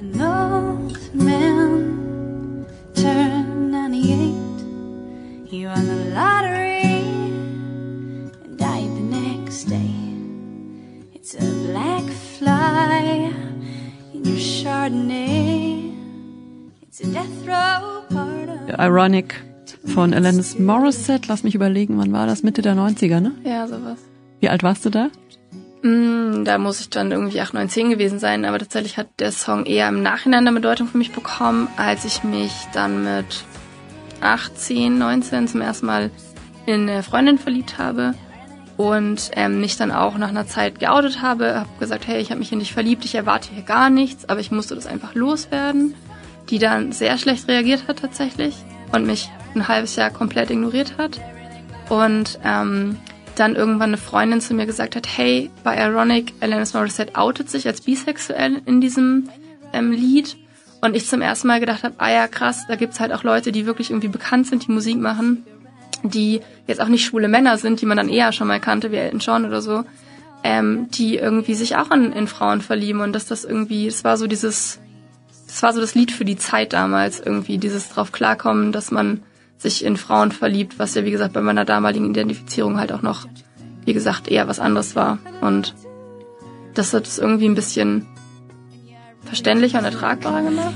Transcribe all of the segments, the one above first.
An old man turned 98. He won the lottery and died the next day. It's a black fly in your Chardonnay. It's a death row pardon. Ironic von Alanis Morissette. Lass mich überlegen, wann war das? Mitte der 90er, ne? Ja, sowas. Wie alt warst du da? Mm, da muss ich dann irgendwie 8, 9, 10 gewesen sein, aber tatsächlich hat der Song eher im Nachhinein eine Bedeutung für mich bekommen, als ich mich dann mit 18, 19 zum ersten Mal in eine Freundin verliebt habe und ähm, mich dann auch nach einer Zeit geoutet habe, habe gesagt, hey, ich habe mich hier nicht verliebt, ich erwarte hier gar nichts, aber ich musste das einfach loswerden, die dann sehr schlecht reagiert hat tatsächlich und mich ein halbes Jahr komplett ignoriert hat. Und ähm, dann irgendwann eine Freundin zu mir gesagt hat, hey, bei Ironic, Alanis Morissette outet sich als bisexuell in diesem ähm, Lied. Und ich zum ersten Mal gedacht habe, ah ja, krass, da gibt's halt auch Leute, die wirklich irgendwie bekannt sind, die Musik machen, die jetzt auch nicht schwule Männer sind, die man dann eher schon mal kannte, wie Elton John oder so, ähm, die irgendwie sich auch in, in Frauen verlieben und dass das irgendwie, es war so dieses, das war so das Lied für die Zeit damals irgendwie, dieses drauf klarkommen, dass man sich in Frauen verliebt, was ja wie gesagt bei meiner damaligen Identifizierung halt auch noch, wie gesagt, eher was anderes war. Und das hat es irgendwie ein bisschen verständlicher und ertragbarer gemacht.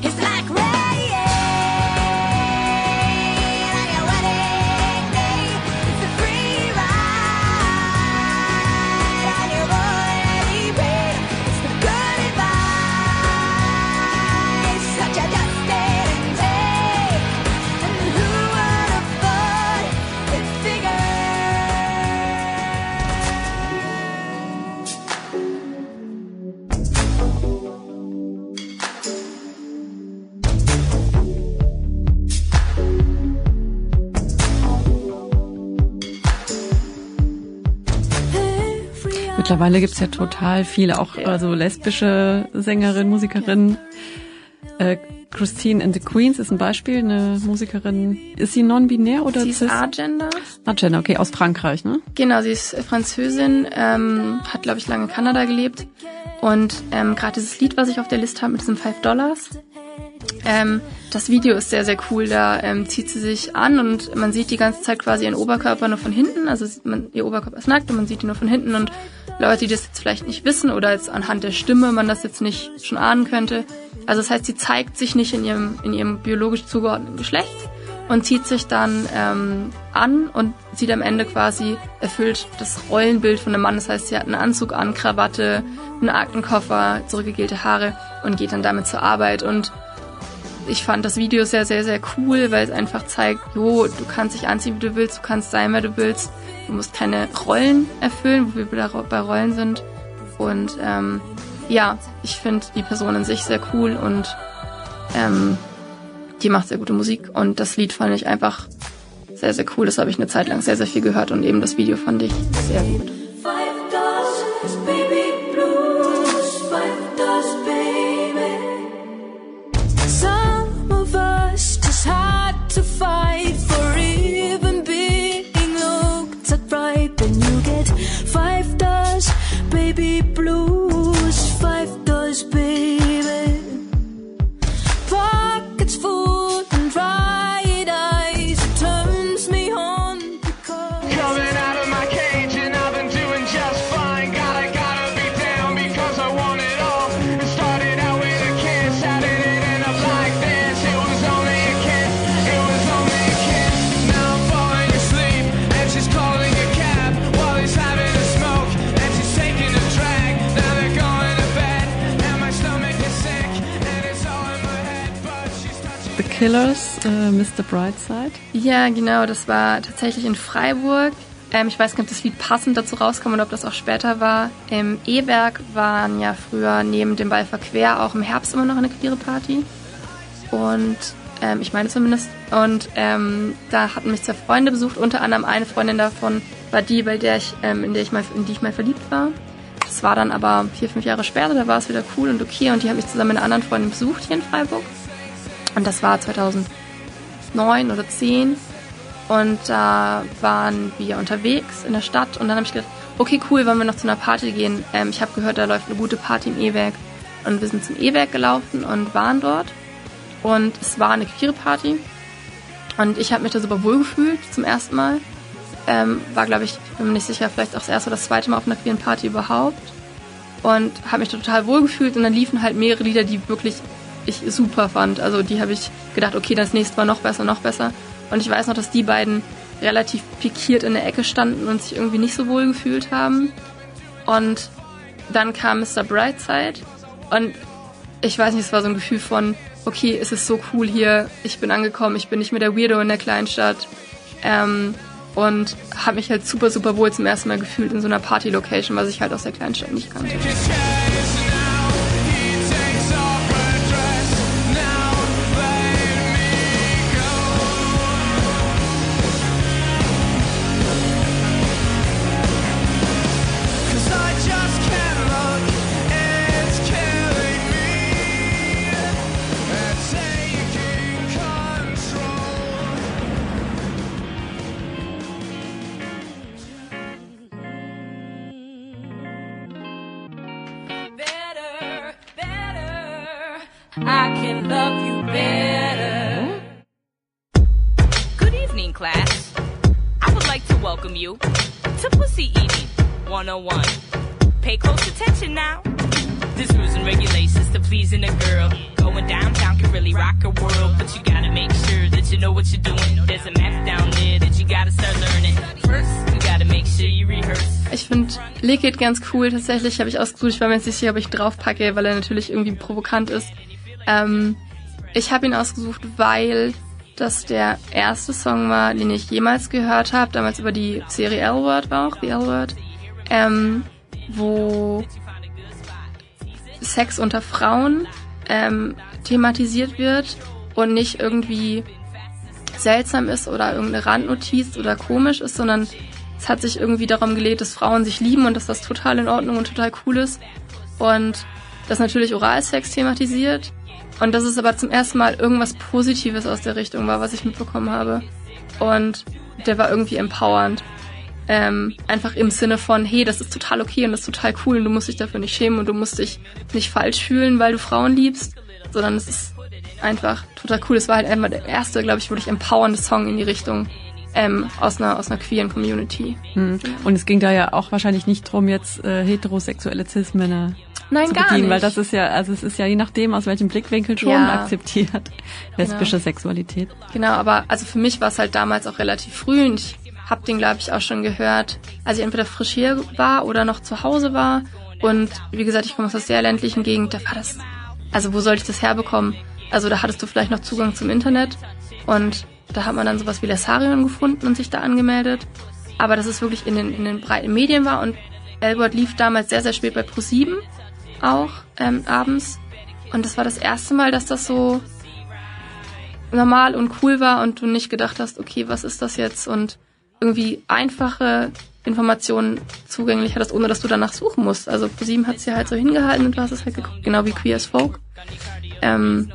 Mittlerweile gibt's ja total viele, auch also lesbische Sängerinnen, Musikerinnen. Äh, Christine and the Queens ist ein Beispiel, eine Musikerin. Ist sie non-binär oder Sie ist cis? Agender. Agender, okay, aus Frankreich, ne? Genau, sie ist Französin, ähm, hat, glaube ich, lange in Kanada gelebt. Und ähm, gerade dieses Lied, was ich auf der Liste habe mit diesen 5 Dollars, ähm, das Video ist sehr, sehr cool. Da ähm, zieht sie sich an und man sieht die ganze Zeit quasi ihren Oberkörper nur von hinten. Also man, ihr Oberkörper ist nackt und man sieht ihn nur von hinten. Und Leute, die das jetzt vielleicht nicht wissen oder jetzt anhand der Stimme man das jetzt nicht schon ahnen könnte. Also das heißt, sie zeigt sich nicht in ihrem, in ihrem biologisch zugeordneten Geschlecht und zieht sich dann ähm, an und sieht am Ende quasi erfüllt das Rollenbild von einem Mann. Das heißt, sie hat einen Anzug an, Krawatte, einen Aktenkoffer, zurückgegelte Haare und geht dann damit zur Arbeit. Und ich fand das Video sehr, sehr, sehr cool, weil es einfach zeigt, jo, du kannst dich anziehen, wie du willst, du kannst sein, wer du willst. Du musst keine Rollen erfüllen, wo wir bei Rollen sind. Und ähm, ja, ich finde die Person an sich sehr cool und ähm, die macht sehr gute Musik. Und das Lied fand ich einfach sehr, sehr cool. Das habe ich eine Zeit lang sehr, sehr viel gehört und eben das Video fand ich sehr gut. Five dollars, baby Killers, äh, Mr. Brightside. Ja, genau, das war tatsächlich in Freiburg. Ähm, ich weiß nicht, ob das Lied passend dazu rauskam oder ob das auch später war. Im E-Werk waren ja früher neben dem Ball verquer auch im Herbst immer noch eine queere Party. Und ähm, ich meine zumindest. Und ähm, da hatten mich zwei Freunde besucht, unter anderem eine Freundin davon war die, bei der ich, ähm, in der ich mal, in die ich mal verliebt war. Das war dann aber vier, fünf Jahre später, da war es wieder cool und okay und die habe ich zusammen mit einer anderen Freundin besucht hier in Freiburg. Und das war 2009 oder 10 und da waren wir unterwegs in der Stadt und dann habe ich gedacht, okay, cool, wollen wir noch zu einer Party gehen. Ähm, ich habe gehört, da läuft eine gute Party im E-Werk. Und wir sind zum E-Werk gelaufen und waren dort. Und es war eine queere Party. Und ich habe mich da super wohl gefühlt zum ersten Mal. Ähm, war, glaube ich, bin mir nicht sicher, vielleicht auch das erste oder das zweite Mal auf einer queeren Party überhaupt. Und habe mich total wohl gefühlt. Und dann liefen halt mehrere Lieder, die wirklich ich super fand. Also die habe ich gedacht, okay, das nächste war noch besser, noch besser. Und ich weiß noch, dass die beiden relativ pikiert in der Ecke standen und sich irgendwie nicht so wohl gefühlt haben. Und dann kam Mr. Brightside und ich weiß nicht, es war so ein Gefühl von, okay, es ist so cool hier, ich bin angekommen, ich bin nicht mehr der Weirdo in der Kleinstadt. Ähm, und habe mich halt super, super wohl zum ersten Mal gefühlt in so einer Party-Location, was ich halt aus der Kleinstadt nicht kannte. I can love you better. Good evening, class. I would like to welcome you to Pussy Eating 101. Pay close attention now. There's rules and regulations to pleasing a girl. Going downtown can really rock a world, but you gotta make sure that you know what you're doing. There's a map down there that you gotta start learning. First, you gotta make sure you rehearse. Ich finde Liquid ganz cool. Tatsächlich habe ich ausgesucht. Ich war mir jetzt nicht sicher, ob ich draufpacke, weil er natürlich irgendwie provokant ist. Ähm, ich habe ihn ausgesucht, weil das der erste Song war, den ich jemals gehört habe. Damals über die Serie L-Word auch, die L-Word. Ähm, wo Sex unter Frauen ähm, thematisiert wird und nicht irgendwie seltsam ist oder irgendeine Randnotiz oder komisch ist, sondern es hat sich irgendwie darum gelegt, dass Frauen sich lieben und dass das total in Ordnung und total cool ist. Und das natürlich Oralsex thematisiert. Und dass es aber zum ersten Mal irgendwas Positives aus der Richtung war, was ich mitbekommen habe. Und der war irgendwie empowernd. Ähm, einfach im Sinne von, hey, das ist total okay und das ist total cool und du musst dich dafür nicht schämen und du musst dich nicht falsch fühlen, weil du Frauen liebst, sondern es ist einfach total cool. Es war halt einfach der erste, glaube ich, wirklich empowernde Song in die Richtung ähm, aus einer aus einer queeren Community. Hm. Und es ging da ja auch wahrscheinlich nicht drum, jetzt äh, heterosexuelle Cis-Männer Nein, zu gar bedienen, nicht. weil das ist ja, also es ist ja je nachdem, aus welchem Blickwinkel schon Ja. akzeptiert, lesbische Sexualität. Genau, aber also für mich war es halt damals auch relativ früh und ich habe den, glaube ich, auch schon gehört, als ich entweder frisch hier war oder noch zu Hause war. Und wie gesagt, ich komme aus einer sehr ländlichen Gegend, da war das, also wo sollte ich das herbekommen? Also da hattest du vielleicht noch Zugang zum Internet und da hat man dann sowas wie Lesarion gefunden und sich da angemeldet. Aber dass es wirklich in den, in den breiten Medien war und Elbert lief damals sehr, sehr spät bei Pro7 auch ähm, abends. Und das war das erste Mal, dass das so normal und cool war und du nicht gedacht hast, okay, was ist das jetzt? Und irgendwie einfache Informationen zugänglich hattest, ohne dass du danach suchen musst. Also ProSieben hat es ja halt so hingehalten und du hast es halt geguckt, genau wie Queer as Folk. Ähm,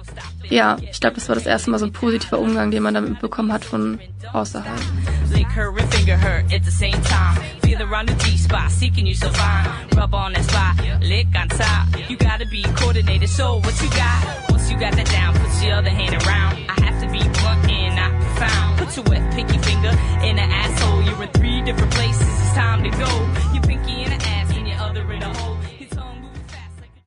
ja, ich glaube, das war das erste Mal so ein positiver Umgang, den man damit bekommen hat von außerhalb. Lick her and her at the same time. Feel around the G-spot, seeking you so fine. Rub on You gotta be coordinated, so what you got? Once you got that down, put your other hand around. I have to be blunt and not profound. Put your wet pinky finger in the asshole. You're in three different places, it's time to go.